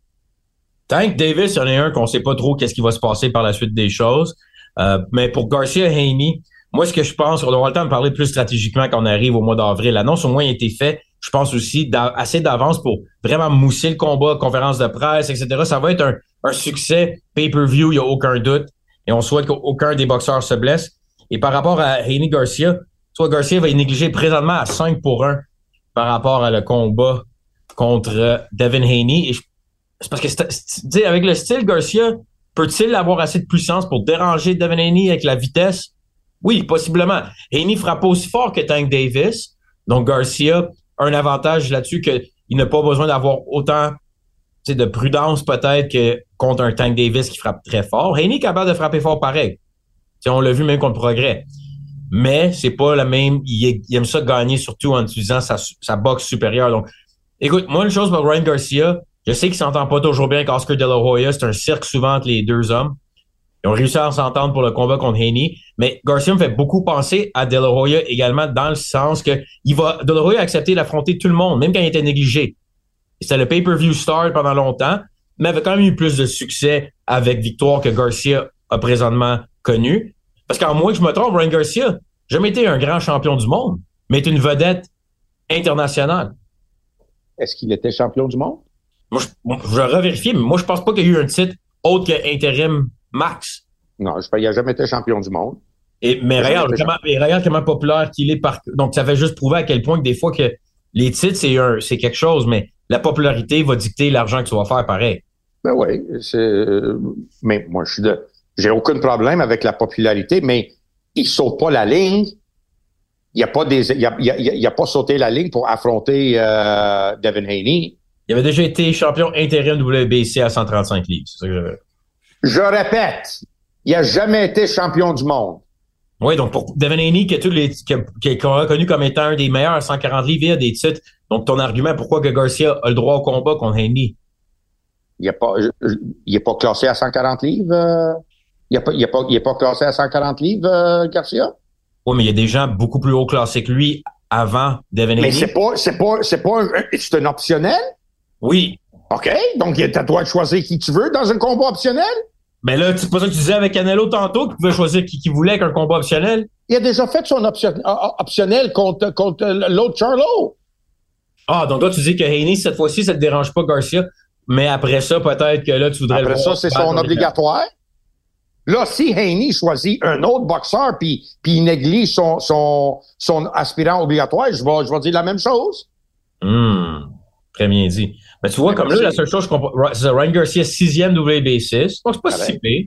Speaker 2: Tank Davis, il y en a un qu'on sait pas trop qu'est-ce qui va se passer par la suite des choses. Euh, mais pour Garcia Haney, moi, ce que je pense, on aura le temps de parler plus stratégiquement quand on arrive au mois d'avril. L'annonce, au moins, a été faite, je pense aussi, assez d'avance pour vraiment mousser le combat, conférence de presse, etc. Ça va être un, un succès pay-per-view, il n'y a aucun doute. Et on souhaite qu'aucun des boxeurs se blesse. Et par rapport à Haney Garcia, soit Garcia va être négligé présentement à 5 pour 1 par rapport à le combat contre Devin Haney. Et c'est parce que, tu sais, avec le style Garcia, peut-il avoir assez de puissance pour déranger Devin Haney avec la vitesse? Oui, possiblement. Haney frappe aussi fort que Tank Davis. Donc, Garcia a un avantage là-dessus qu'il n'a pas besoin d'avoir autant de prudence peut-être que contre un Tank Davis qui frappe très fort. Haney est capable de frapper fort pareil. on l'a vu même contre Progrès. Mais c'est pas la même. Il, aime ça gagner surtout en utilisant sa, sa boxe supérieure. Donc, écoute, moi, une chose pour Ryan Garcia, je sais qu'il s'entend pas toujours bien avec Oscar De Hoya. C'est un cirque souvent entre les deux hommes. Ils ont réussi à s'entendre pour le combat contre Haney. Mais Garcia me fait beaucoup penser à De Hoya également dans le sens que il va, De a accepté d'affronter tout le monde, même quand il était négligé. C'était le pay-per-view star pendant longtemps, mais avait quand même eu plus de succès avec victoire que Garcia a présentement connu. Parce qu'en moins que je me trompe, Ryan Garcia n'a jamais été un grand champion du monde, mais est une vedette internationale.
Speaker 3: est-ce qu'il était champion du monde?
Speaker 2: Moi, je, je vais revérifier, mais moi, je pense pas qu'il y a eu un titre autre que intérim max.
Speaker 3: Non, je, il n'a jamais été champion du monde.
Speaker 2: Et, mais regarde comment, regarde comment populaire qu'il est par. Donc, ça fait juste prouver à quel point que des fois que les titres, c'est un, c'est quelque chose, mais la popularité va dicter l'argent que tu vas faire pareil.
Speaker 3: Ben oui, c'est. Mais moi, je suis de. J'ai aucun problème avec la popularité, mais il saute pas la ligne. Il n'y a pas des, il a, il a, pas sauté la ligne pour affronter euh, Devin Haney.
Speaker 2: Il avait déjà été champion intérim WBC à 135 livres. C'est ça que
Speaker 3: je... je répète, il n'a jamais été champion du monde.
Speaker 2: Oui, donc pour Devin Haney, qui, est reconnu comme étant un des meilleurs à 140 livres, il a des titres. Donc ton argument, pourquoi que Garcia a le droit au combat contre Haney?
Speaker 3: Il n'est pas, il est pas classé à 140 livres? Euh? Il n'est pas, il pas, il est pas classé à 140 livres, euh, Garcia?
Speaker 2: Oui, mais il y a des gens beaucoup plus haut classés que lui avant Devin Haney.
Speaker 3: Mais c'est pas, c'est pas, c'est pas, c'est un optionnel?
Speaker 2: Oui.
Speaker 3: OK. Donc, il as droit de choisir qui tu veux dans un combat optionnel?
Speaker 2: Mais là, c'est pas ça que tu disais avec Canelo tantôt, qu'il pouvait choisir qui, qui voulait qu'un combat optionnel?
Speaker 3: Il a déjà fait son optionnel contre, contre l'autre Charlo.
Speaker 2: Ah, donc là, tu dis que Haney, cette fois-ci, ça te dérange pas Garcia, mais après ça, peut-être que là, tu voudrais
Speaker 3: Après ça, c'est son obligatoire. Là, si Haney choisit un autre boxeur puis, puis il néglige son, son, son aspirant obligatoire, je vais, je vais dire la même chose.
Speaker 2: Hum, très bien dit. Mais tu vois, comme là, la seule chose, je comprends, c'est Ryan Garcia, sixième WB6. Donc, c'est pas si pire.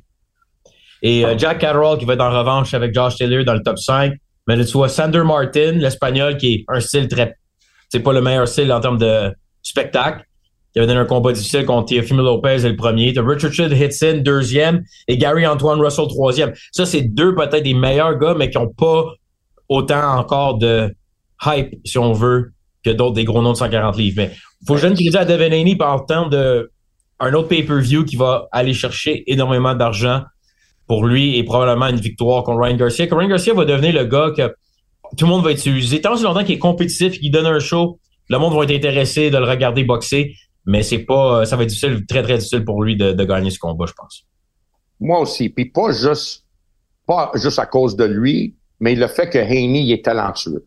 Speaker 2: Et euh, Jack Catterall qui va être en revanche avec Josh Taylor dans le top 5. Mais là, tu vois, Sander Martin, l'Espagnol, qui est un style très... C'est pas le meilleur style en termes de spectacle qui avait donné un combat difficile contre Teofimo Lopez, le premier. T'as Richard Hitson, deuxième, et Gary Antoine Russell, troisième. Ça, c'est deux peut-être des meilleurs gars, mais qui n'ont pas autant encore de hype, si on veut, que d'autres des gros noms de 140 livres. Mais faut que je donne crédit à Devin Haney par temps de un autre pay-per-view qui va aller chercher énormément d'argent pour lui et probablement une victoire contre Ryan Garcia. Que Ryan Garcia va devenir le gars que tout le monde va utiliser. Tant si longtemps qu'il est compétitif, qu'il donne un show, le monde va être intéressé de le regarder boxer mais c'est pas, euh, ça va être difficile, très, très difficile pour lui de, gagner ce combat, je pense.
Speaker 3: Moi aussi. Puis pas juste, pas juste à cause de lui, mais le fait que Haney est talentueux.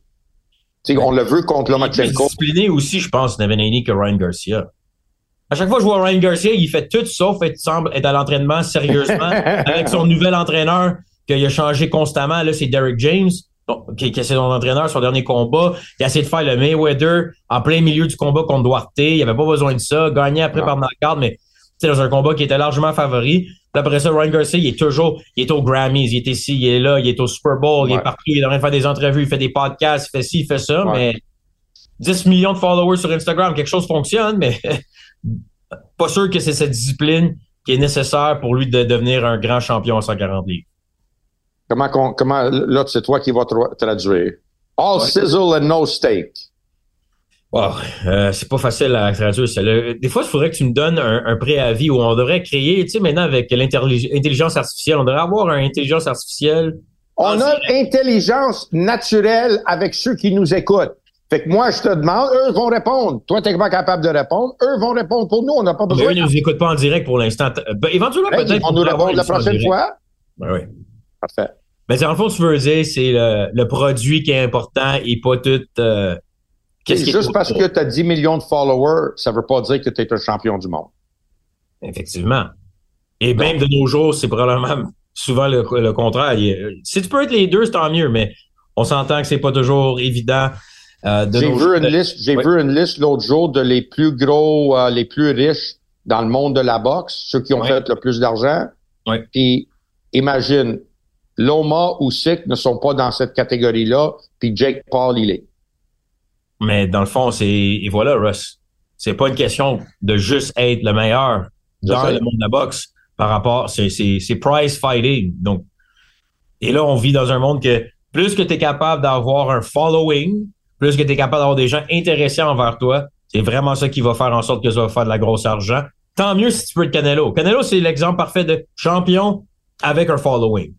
Speaker 3: On le veut contre Lomachenko. Il est
Speaker 2: discipliné aussi, je pense, Nevin Haney que Ryan Garcia. À chaque fois que je vois Ryan Garcia, il fait tout sauf être, semble être à l'entraînement sérieusement avec son nouvel entraîneur qu'il a changé constamment. Là, c'est Derek James qui, qui c'est son entraîneur, son dernier combat. Il a essayé de faire le Mayweather en plein milieu du combat contre Duarte. Il avait pas besoin de ça. Gagné après par knockout, mais c'est dans un combat qui était largement favori. Puis après ça, Ryan Garcia, il est toujours, il est au Grammys, il est ici, il est là, il est au Super Bowl, il est partout, il est en train de faire des entrevues, il fait des podcasts, il fait ci, il fait ça, mais 10 millions de followers sur Instagram, quelque chose fonctionne, mais pas sûr que c'est cette discipline qui est nécessaire pour lui de devenir un grand champion à 140 livres.
Speaker 3: Comment, comment, là, c'est toi qui vas traduire. All sizzle and no steak.
Speaker 2: Wow, euh, c'est pas facile à traduire. Des fois, il faudrait que tu me donnes un, préavis où on devrait créer, tu sais, maintenant avec l'intelligence artificielle, on devrait avoir une intelligence artificielle.
Speaker 3: On a intelligence naturelle avec ceux qui nous écoutent. Fait que moi, je te demande, eux vont répondre. Toi, t'es pas capable de répondre. Eux vont répondre pour nous. On n'a pas besoin.
Speaker 2: Mais eux ne nous écoutent pas en direct pour l'instant. Ben, éventuellement, ben, peut-être.
Speaker 3: Vont nous répondre la prochaine fois.
Speaker 2: Ben oui.
Speaker 3: Parfait.
Speaker 2: Mais dans le fond, tu veux dire, c'est le, produit qui est important et pas tout. Euh,
Speaker 3: qu'est-ce qui juste parce que tu as 10 millions de followers, ça veut pas dire que tu es un champion du monde.
Speaker 2: Effectivement. Et même de nos jours, c'est probablement souvent le, contraire. si tu peux être les deux, c'est tant mieux, mais on s'entend que c'est pas toujours évident.
Speaker 3: Euh, j'ai vu une liste, j'ai vu une liste l'autre jour de les plus gros, euh, les plus riches dans le monde de la boxe, ceux qui ont fait le plus d'argent.
Speaker 2: Ouais.
Speaker 3: Puis imagine, Loma ou Sick ne sont pas dans cette catégorie-là, puis Jake Paul, il est.
Speaker 2: Mais dans le fond, c'est et voilà, Russ. C'est pas une question de juste être le meilleur dans le monde de la boxe par rapport, c'est c'est prize fighting. Donc et là, on vit dans un monde que plus que tu es capable d'avoir un following, plus que tu es capable d'avoir des gens intéressés envers toi, c'est vraiment ça qui va faire en sorte que ça va faire de la grosse argent. Tant mieux si tu peux être Canelo. Canelo, c'est l'exemple parfait de champion avec un following.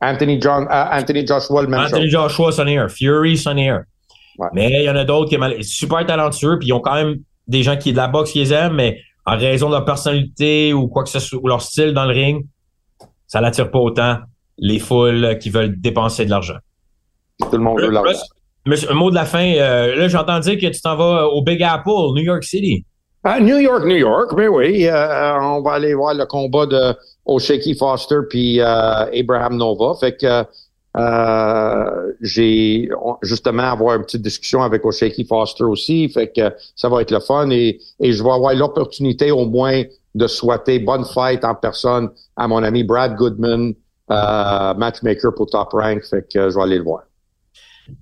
Speaker 3: Anthony, John, uh, Anthony Joshua, le même
Speaker 2: Anthony Joshua, Sonny Fury, Mais il y en a d'autres qui sont super talentueux, puis ils ont quand même des gens qui de la boxe qui les aiment, mais en raison de leur personnalité ou quoi que ce soit, ou leur style dans le ring, ça n'attire pas autant les foules qui veulent dépenser de l'argent.
Speaker 3: Tout le monde veut l'argent.
Speaker 2: un mot de la fin. Euh, là, j'entends dire que tu t'en vas au Big Apple, New York City.
Speaker 3: À New York, New York, mais oui. Euh, on va aller voir le combat de O'Shaky Foster puis Abraham Nova. Fait que j'ai justement avoir une petite discussion avec O'Shaky Foster aussi. Fait que ça va être le fun et, et je vais avoir l'opportunité au moins de souhaiter bonne fête en personne à mon ami Brad Goodman, euh, matchmaker pour Top Rank. Fait que je vais aller le voir.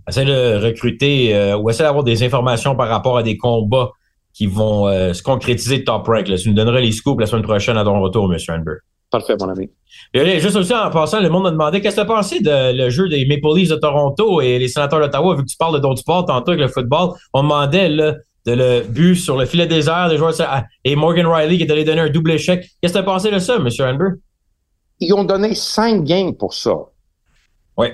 Speaker 2: Essaye de recruter euh, ou essaie d'avoir des informations par rapport à des combats qui vont euh, se concrétiser de Top Rank. Là. Tu nous donneras les scoops la semaine prochaine à ton retour, M. Amber.
Speaker 3: Parfait, mon ami.
Speaker 2: Et juste aussi en passant, le monde m'a demandé qu'est-ce que tu as pensé de le jeu des Maple Leafs de Toronto et les sénateurs d'Ottawa, vu que tu parles de d'autres sports tantôt avec le football. On demandait là, de le but sur le filet désert des joueurs et Morgan Riley qui est allé donner un double échec. Qu'est-ce que tu as pensé de ça, M. Amber?
Speaker 3: Ils ont donné cinq games pour ça.
Speaker 2: Oui.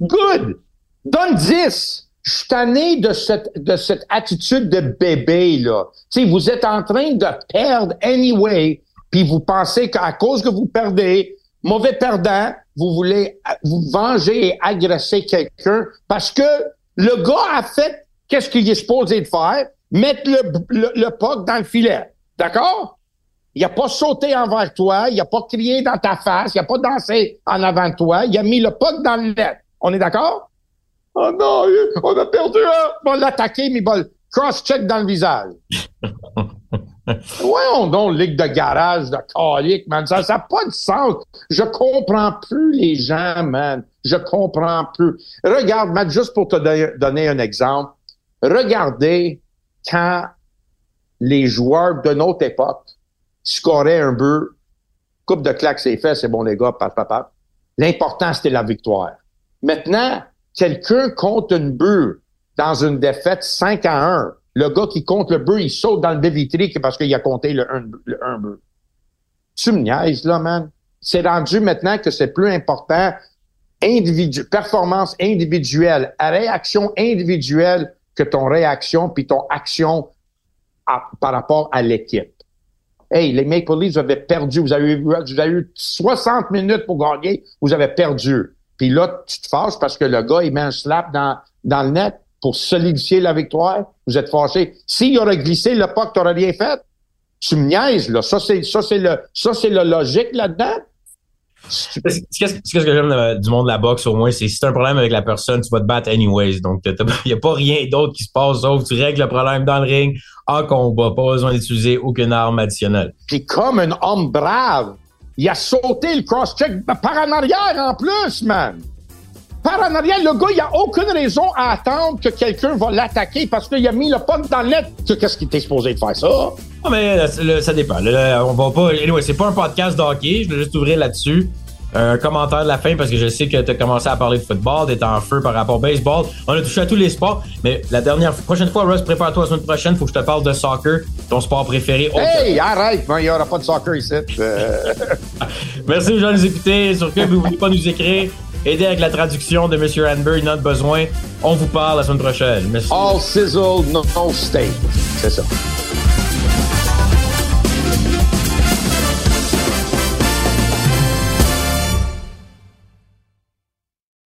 Speaker 3: Good! Donne 10! Je suis tanné de cette, de cette attitude de bébé, là. Tu sais, vous êtes en train de perdre anyway, puis vous pensez qu'à cause que vous perdez, mauvais perdant, vous voulez vous venger et agresser quelqu'un parce que le gars a fait qu'est-ce qu'il est supposé de faire? Mettre le, le, le dans le filet. D'accord? Il a pas sauté envers toi, il a pas crié dans ta face, il a pas dansé en avant toi, il a mis le puck dans le net. On est d'accord? Oh non, on a perdu un! On l'a attaqué, mais bon, cross-check dans le visage. Voyons donc, ligue de garage, de calique, man. Ça n'a pas de sens. Je comprends plus les gens, man. Je comprends plus. Regarde, Matt, juste pour te donner un exemple. Regardez quand les joueurs de notre époque scoraient un but, coupe de claque c'est fait, c'est bon les gars, papa, papa. L'important, c'était la victoire. Maintenant, quelqu'un compte une but dans une défaite 5 à 1. Le gars qui compte le but, il saute dans le dévitrique parce qu'il a compté le 1 le but. Tu me niaises, là, man. C'est rendu maintenant que c'est plus important individu performance individuelle, réaction individuelle que ton réaction puis ton action par rapport à l'équipe. Hey, les Maple Leafs avaient perdu. Vous avez, vous avez eu 60 minutes pour gagner. Vous avez perdu. Puis là, tu te fâches parce que le gars, il met un slap dans, dans le net pour solidifier la victoire. Vous êtes fâché. S'il aurait glissé le puck, t'aurais rien fait. Tu me niaises, là. Ça, c'est, ça, c'est le, ça, c'est le logique là-dedans.
Speaker 2: Qu'est-ce que j'aime du monde de la boxe au moins, c'est si t'as un problème avec la personne, tu vas te battre anyways. Donc, il n'y a pas rien d'autre qui se passe sauf tu règles le problème dans le ring en combat. Pas besoin d'utiliser aucune arme additionnelle.
Speaker 3: Puis comme un homme brave, il a sauté le cross-check par en arrière en plus, man. Par en arrière, le gars, il a aucune raison à attendre que quelqu'un va l'attaquer parce qu'il a mis le puck dans le net. Qu'est-ce qu'il était supposé de faire ça?
Speaker 2: Non, mais ça dépend. on va pas. Anyway, c'est pas un podcast d'hockey. Je vais juste ouvrir là-dessus. Un commentaire de la fin parce que je sais que tu as commencé à parler de football, d'être en feu par rapport au baseball. On a touché à tous les sports, mais la dernière prochaine fois, Russ, prépare-toi la semaine prochaine, faut que je te parle de soccer, ton sport préféré.
Speaker 3: Hey, arrête, il n'y aura pas de soccer ici. Euh.
Speaker 2: Merci aux gens de nous écouter. Sur que vous voulez pas nous écrire, aider avec la traduction de M. Hanbury, notre besoin. On vous parle la semaine prochaine. Merci.
Speaker 3: All sizzle, no, no steak. C'est ça.